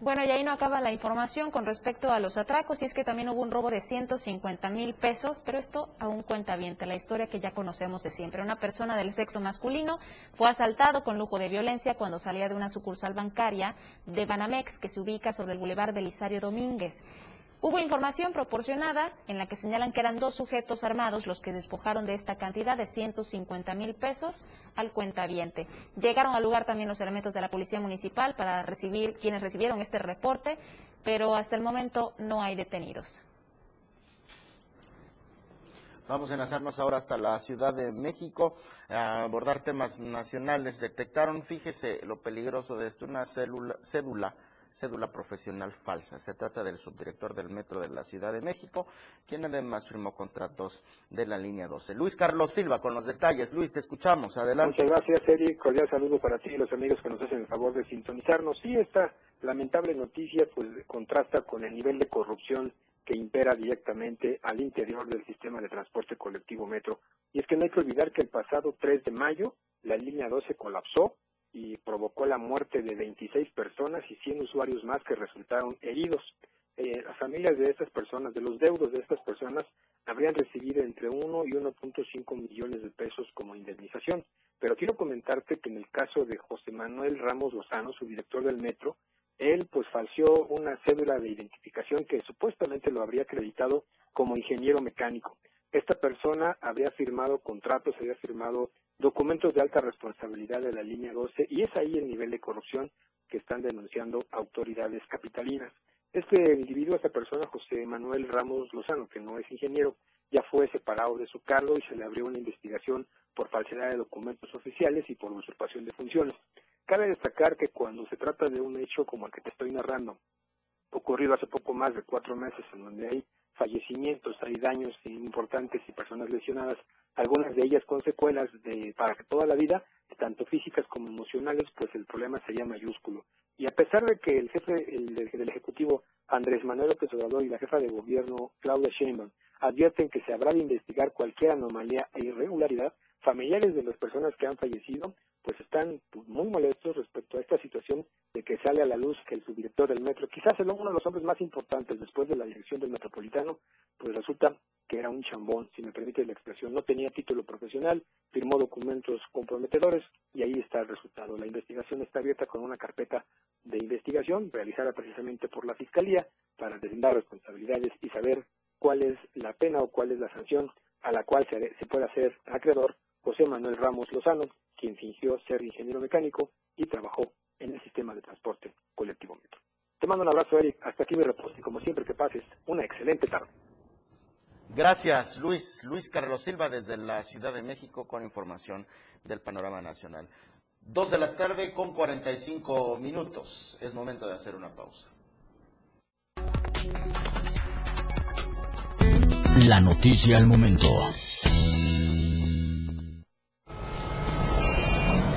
S3: Bueno, y ahí no acaba la información con respecto a los atracos, y es que también hubo un robo de 150 mil pesos, pero esto aún cuenta bien, la historia que ya conocemos de siempre. Una persona del sexo masculino fue asaltado con lujo de violencia cuando salía de una sucursal bancaria de Banamex, que se ubica sobre el bulevar Belisario Domínguez. Hubo información proporcionada en la que señalan que eran dos sujetos armados los que despojaron de esta cantidad de 150 mil pesos al cuentaviente. Llegaron al lugar también los elementos de la Policía Municipal para recibir quienes recibieron este reporte, pero hasta el momento no hay detenidos.
S2: Vamos a enlazarnos ahora hasta la Ciudad de México a abordar temas nacionales. Detectaron, fíjese lo peligroso de esto, una célula, cédula cédula profesional falsa. Se trata del subdirector del Metro de la Ciudad de México, quien además firmó contratos de la línea 12. Luis Carlos Silva con los detalles. Luis, te escuchamos. Adelante.
S19: Muchas gracias, Eric. Cordial saludo para ti y los amigos que nos hacen el favor de sintonizarnos. Sí, esta lamentable noticia pues contrasta con el nivel de corrupción que impera directamente al interior del sistema de transporte colectivo Metro. Y es que no hay que olvidar que el pasado 3 de mayo la línea 12 colapsó y provocó la muerte de 26 personas y 100 usuarios más que resultaron heridos. Eh, las familias de estas personas, de los deudos de estas personas, habrían recibido entre 1 y 1.5 millones de pesos como indemnización. Pero quiero comentarte que en el caso de José Manuel Ramos Lozano, su director del metro, él pues falseó una cédula de identificación que supuestamente lo habría acreditado como ingeniero mecánico. Esta persona había firmado contratos, había firmado documentos de alta responsabilidad de la línea 12 y es ahí el nivel de corrupción que están denunciando autoridades capitalinas. Este individuo, esta persona, José Manuel Ramos Lozano, que no es ingeniero, ya fue separado de su cargo y se le abrió una investigación por falsedad de documentos oficiales y por usurpación de funciones. Cabe destacar que cuando se trata de un hecho como el que te estoy narrando, ocurrido hace poco más de cuatro meses, en donde hay fallecimientos, hay daños importantes y personas lesionadas, algunas de ellas con secuelas de, para toda la vida, tanto físicas como emocionales, pues el problema sería mayúsculo. Y a pesar de que el jefe el, del Ejecutivo, Andrés Manuel López Obrador, y la jefa de gobierno, Claudia Sheinbaum, advierten que se habrá de investigar cualquier anomalía e irregularidad, familiares de las personas que han fallecido pues están pues, muy molestos respecto a esta situación sale a la luz que el subdirector del metro, quizás el uno de los hombres más importantes después de la dirección del metropolitano, pues resulta que era un chambón, si me permite la expresión, no tenía título profesional, firmó documentos comprometedores y ahí está el resultado. La investigación está abierta con una carpeta de investigación realizada precisamente por la Fiscalía para deslindar responsabilidades y saber cuál es la pena o cuál es la sanción a la cual se, se puede hacer acreedor José Manuel Ramos Lozano, quien fingió ser ingeniero mecánico y trabajó en el sistema de transporte colectivo metro. Te mando un abrazo, Eric. Hasta aquí mi reposo y como siempre que pases, una excelente tarde.
S2: Gracias, Luis. Luis Carlos Silva desde la Ciudad de México con información del panorama nacional. Dos de la tarde con 45 minutos. Es momento de hacer una pausa.
S1: La noticia al momento.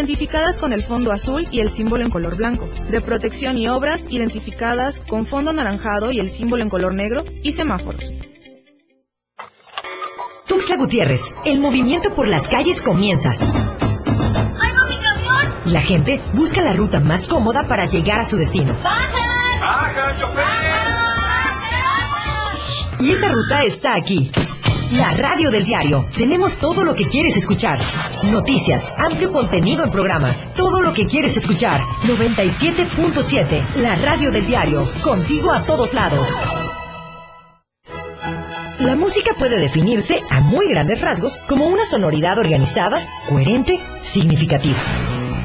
S9: identificadas con el fondo azul y el símbolo en color blanco, de protección y obras identificadas con fondo anaranjado y el símbolo en color negro y semáforos.
S14: Tuxtla Gutiérrez, el movimiento por las calles comienza. Y la gente busca la ruta más cómoda para llegar a su destino. Y esa ruta está aquí. La radio del diario. Tenemos todo lo que quieres escuchar. Noticias, amplio contenido en programas. Todo lo que quieres escuchar. 97.7. La radio del diario. Contigo a todos lados. La música puede definirse a muy grandes rasgos como una sonoridad organizada, coherente, significativa.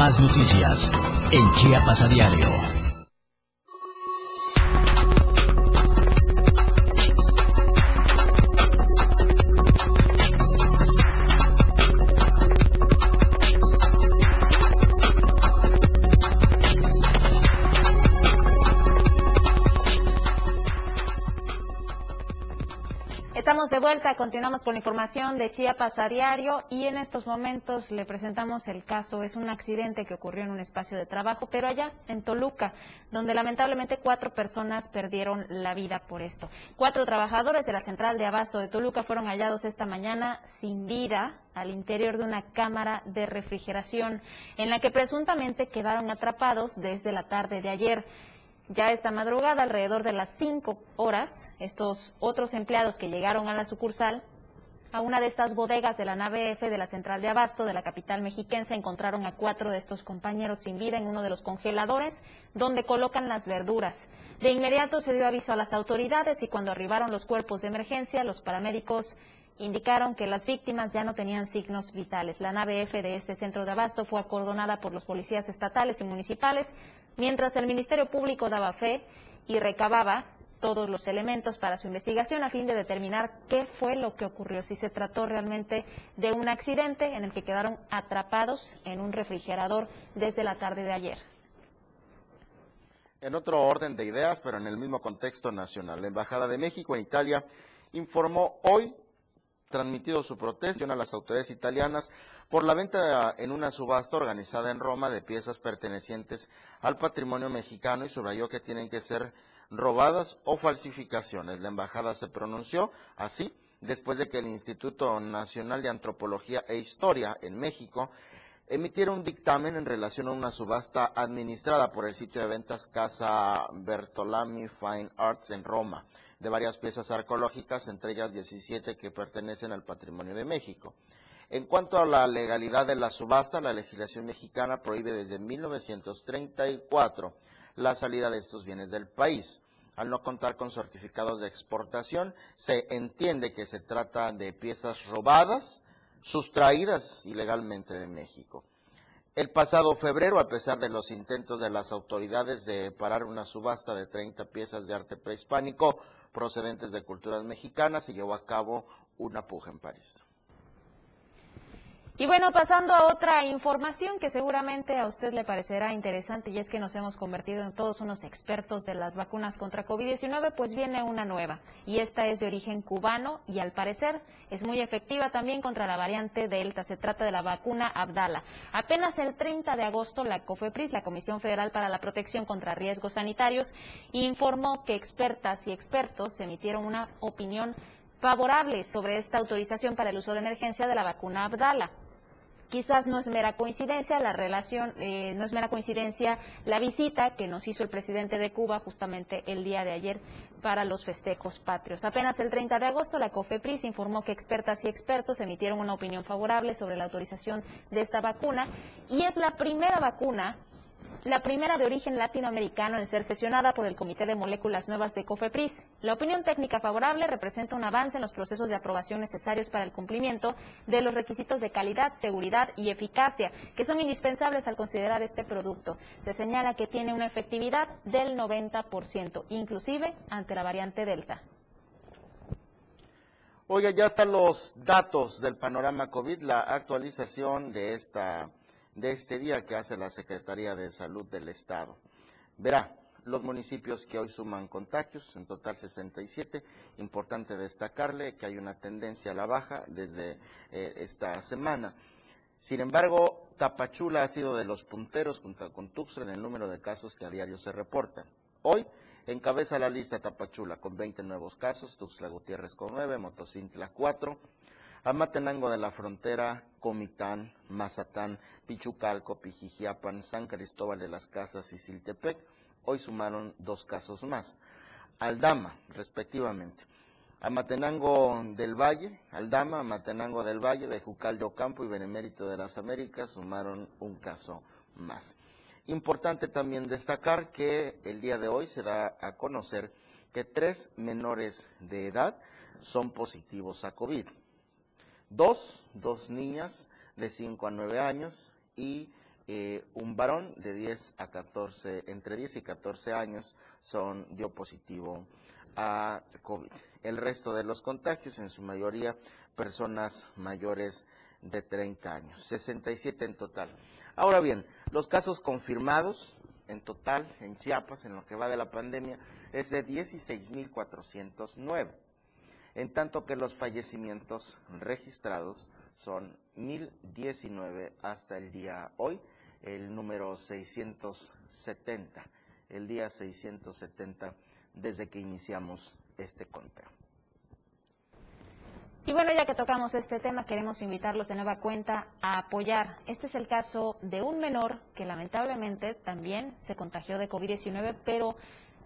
S1: Más noticias en Chiapas a diario.
S3: De vuelta, continuamos con la información de Chiapas a diario y en estos momentos le presentamos el caso. Es un accidente que ocurrió en un espacio de trabajo, pero allá en Toluca, donde lamentablemente cuatro personas perdieron la vida por esto. Cuatro trabajadores de la central de abasto de Toluca fueron hallados esta mañana sin vida al interior de una cámara de refrigeración en la que presuntamente quedaron atrapados desde la tarde de ayer. Ya esta madrugada, alrededor de las 5 horas, estos otros empleados que llegaron a la sucursal A una de estas bodegas de la nave F de la central de abasto de la capital mexiquense encontraron a cuatro de estos compañeros sin vida en uno de los congeladores donde colocan las verduras. De inmediato se dio aviso a las autoridades y cuando arribaron los cuerpos de emergencia, los paramédicos indicaron que las víctimas ya no tenían signos vitales. La nave F de este centro de abasto fue acordonada por los policías estatales y municipales, mientras el Ministerio Público daba fe y recababa todos los elementos para su investigación a fin de determinar qué fue lo que ocurrió, si se trató realmente de un accidente en el que quedaron atrapados en un refrigerador desde la tarde de ayer.
S2: En otro orden de ideas, pero en el mismo contexto nacional, la Embajada de México en Italia informó hoy, transmitido su protesta a las autoridades italianas por la venta en una subasta organizada en Roma de piezas pertenecientes al patrimonio mexicano y subrayó que tienen que ser robadas o falsificaciones. La embajada se pronunció así después de que el Instituto Nacional de Antropología e Historia en México emitiera un dictamen en relación a una subasta administrada por el sitio de ventas Casa Bertolami Fine Arts en Roma, de varias piezas arqueológicas, entre ellas 17 que pertenecen al patrimonio de México. En cuanto a la legalidad de la subasta, la legislación mexicana prohíbe desde 1934 la salida de estos bienes del país. Al no contar con certificados de exportación, se entiende que se trata de piezas robadas, sustraídas ilegalmente de México. El pasado febrero, a pesar de los intentos de las autoridades de parar una subasta de 30 piezas de arte prehispánico procedentes de culturas mexicanas, se llevó a cabo una puja en París.
S3: Y bueno, pasando a otra información que seguramente a usted le parecerá interesante y es que nos hemos convertido en todos unos expertos de las vacunas contra COVID-19, pues viene una nueva y esta es de origen cubano y al parecer es muy efectiva también contra la variante Delta. Se trata de la vacuna Abdala. Apenas el 30 de agosto la COFEPRIS, la Comisión Federal para la Protección contra Riesgos Sanitarios, informó que expertas y expertos emitieron una opinión favorable sobre esta autorización para el uso de emergencia de la vacuna Abdala. Quizás no es mera coincidencia la relación, eh, no es mera coincidencia la visita que nos hizo el presidente de Cuba justamente el día de ayer para los festejos patrios. Apenas el 30 de agosto la COFEPRIS informó que expertas y expertos emitieron una opinión favorable sobre la autorización de esta vacuna y es la primera vacuna la primera de origen latinoamericano en ser sesionada por el Comité de Moléculas Nuevas de COFEPRIS. La opinión técnica favorable representa un avance en los procesos de aprobación necesarios para el cumplimiento de los requisitos de calidad, seguridad y eficacia que son indispensables al considerar este producto. Se señala que tiene una efectividad del 90%, inclusive ante la variante Delta.
S2: Oiga, ya están los datos del panorama COVID, la actualización de esta de este día que hace la Secretaría de Salud del Estado. Verá, los municipios que hoy suman contagios, en total 67. Importante destacarle que hay una tendencia a la baja desde eh, esta semana. Sin embargo, Tapachula ha sido de los punteros junto con Tuxtla en el número de casos que a diario se reportan. Hoy encabeza la lista Tapachula con 20 nuevos casos, Tuxtla Gutiérrez con 9, Motocintla 4, Amatenango de la Frontera, Comitán, Mazatán, Pichucalco, Pijijiapan, San Cristóbal de las Casas y Siltepec. Hoy sumaron dos casos más. Aldama, respectivamente. Amatenango del Valle, Aldama, Amatenango del Valle, Bejucal de Ocampo y Benemérito de las Américas sumaron un caso más. Importante también destacar que el día de hoy se da a conocer que tres menores de edad son positivos a COVID dos, dos niñas de 5 a 9 años y eh, un varón de 10 a 14, entre 10 y 14 años son, dio positivo a COVID. El resto de los contagios, en su mayoría personas mayores de 30 años, 67 en total. Ahora bien, los casos confirmados en total en Chiapas, en lo que va de la pandemia, es de 16.409 en tanto que los fallecimientos registrados son 1019 hasta el día hoy, el número 670, el día 670 desde que iniciamos este conteo.
S3: Y bueno, ya que tocamos este tema, queremos invitarlos de nueva cuenta a apoyar. Este es el caso de un menor que lamentablemente también se contagió de COVID-19, pero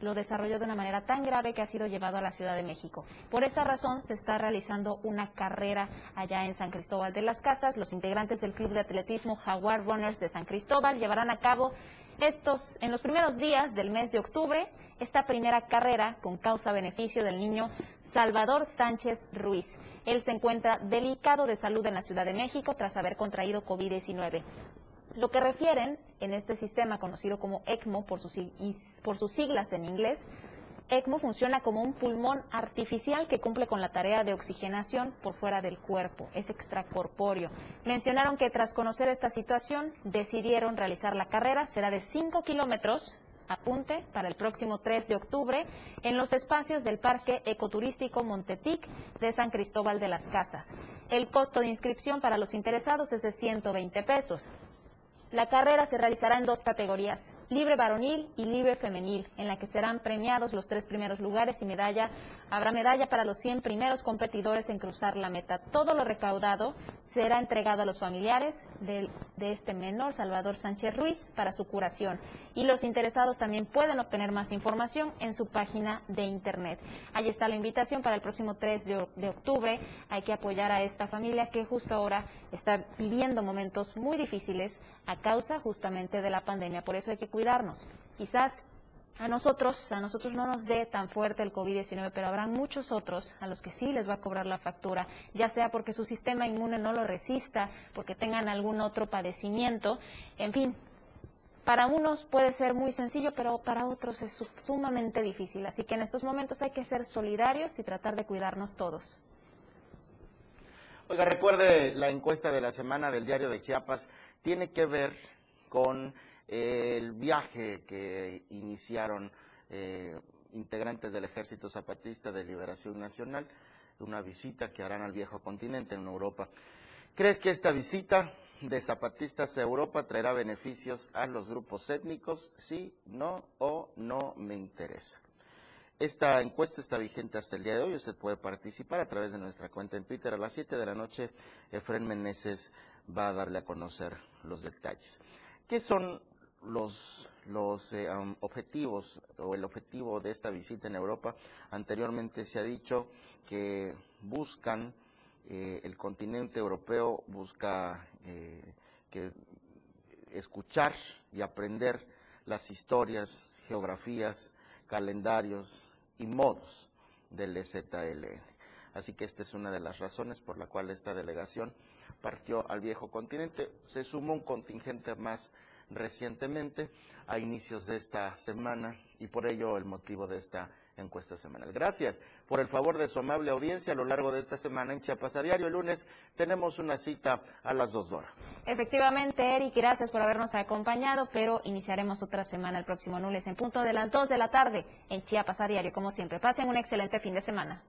S3: lo desarrolló de una manera tan grave que ha sido llevado a la Ciudad de México. Por esta razón se está realizando una carrera allá en San Cristóbal de las Casas. Los integrantes del Club de Atletismo Jaguar Runners de San Cristóbal llevarán a cabo estos en los primeros días del mes de octubre esta primera carrera con causa beneficio del niño Salvador Sánchez Ruiz. Él se encuentra delicado de salud en la Ciudad de México tras haber contraído COVID-19. Lo que refieren en este sistema conocido como ECMO por sus, siglas en inglés, ECMO funciona como un pulmón artificial que cumple con la tarea de oxigenación por fuera del cuerpo, es extracorpóreo. Mencionaron que tras conocer esta situación decidieron realizar la carrera, será de 5 kilómetros, apunte, para el próximo 3 de octubre en los espacios del Parque Ecoturístico Montetic de San Cristóbal de las Casas. El costo de inscripción para los interesados es de 120 pesos. La carrera se realizará en dos categorías, libre varonil y libre femenil, en la que serán premiados los tres primeros lugares y medalla, habrá medalla para los 100 primeros competidores en cruzar la meta. Todo lo recaudado será entregado a los familiares de, este menor, Salvador Sánchez Ruiz, para su curación. Y los interesados también pueden obtener más información en su página de internet. Ahí está la invitación para el próximo 3 de, de octubre. Hay que apoyar a esta familia que justo ahora está viviendo momentos muy difíciles a causa justamente de la pandemia. Por eso hay que cuidarnos. Quizás a nosotros, a nosotros no nos dé tan fuerte el COVID-19, pero habrá muchos otros a los que sí les va a cobrar la factura, ya sea porque su sistema inmune no lo resista, porque tengan algún otro padecimiento, en fin. Para unos puede ser muy sencillo, pero para otros es sumamente difícil. Así que en estos momentos hay que ser solidarios y tratar de cuidarnos todos.
S2: Oiga, recuerde la encuesta de la semana del diario de Chiapas, tiene que ver con eh, el viaje que iniciaron eh, integrantes del Ejército Zapatista de Liberación Nacional, una visita que harán al viejo continente en Europa. ¿Crees que esta visita de zapatistas a Europa traerá beneficios a los grupos étnicos? Sí, no o no me interesa. Esta encuesta está vigente hasta el día de hoy. Usted puede participar a través de nuestra cuenta en Twitter. A las 7 de la noche, Efren Meneses va a darle a conocer los detalles. ¿Qué son los, los eh, objetivos o el objetivo de esta visita en Europa? Anteriormente se ha dicho que buscan, eh, el continente europeo busca eh, que escuchar y aprender las historias, geografías, calendarios y modos del EZLN. Así que esta es una de las razones por la cual esta delegación partió al viejo continente. Se sumó un contingente más recientemente a inicios de esta semana y por ello el motivo de esta encuesta semanal. Gracias por el favor de su amable audiencia a lo largo de esta semana en Chiapas a Diario. El lunes tenemos una cita a las dos horas.
S3: Efectivamente, Eric, gracias por habernos acompañado, pero iniciaremos otra semana el próximo lunes en punto de las 2 de la tarde en Chiapas a Diario, como siempre. Pasen un excelente fin de semana.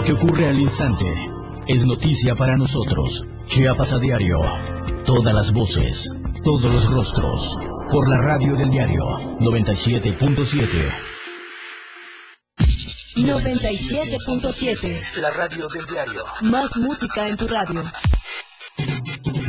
S1: Lo que ocurre al instante es noticia para nosotros. Chiapas a diario. Todas las voces, todos los rostros. Por la radio del diario 97.7.
S14: 97.7.
S8: La radio del diario.
S14: Más música en tu radio.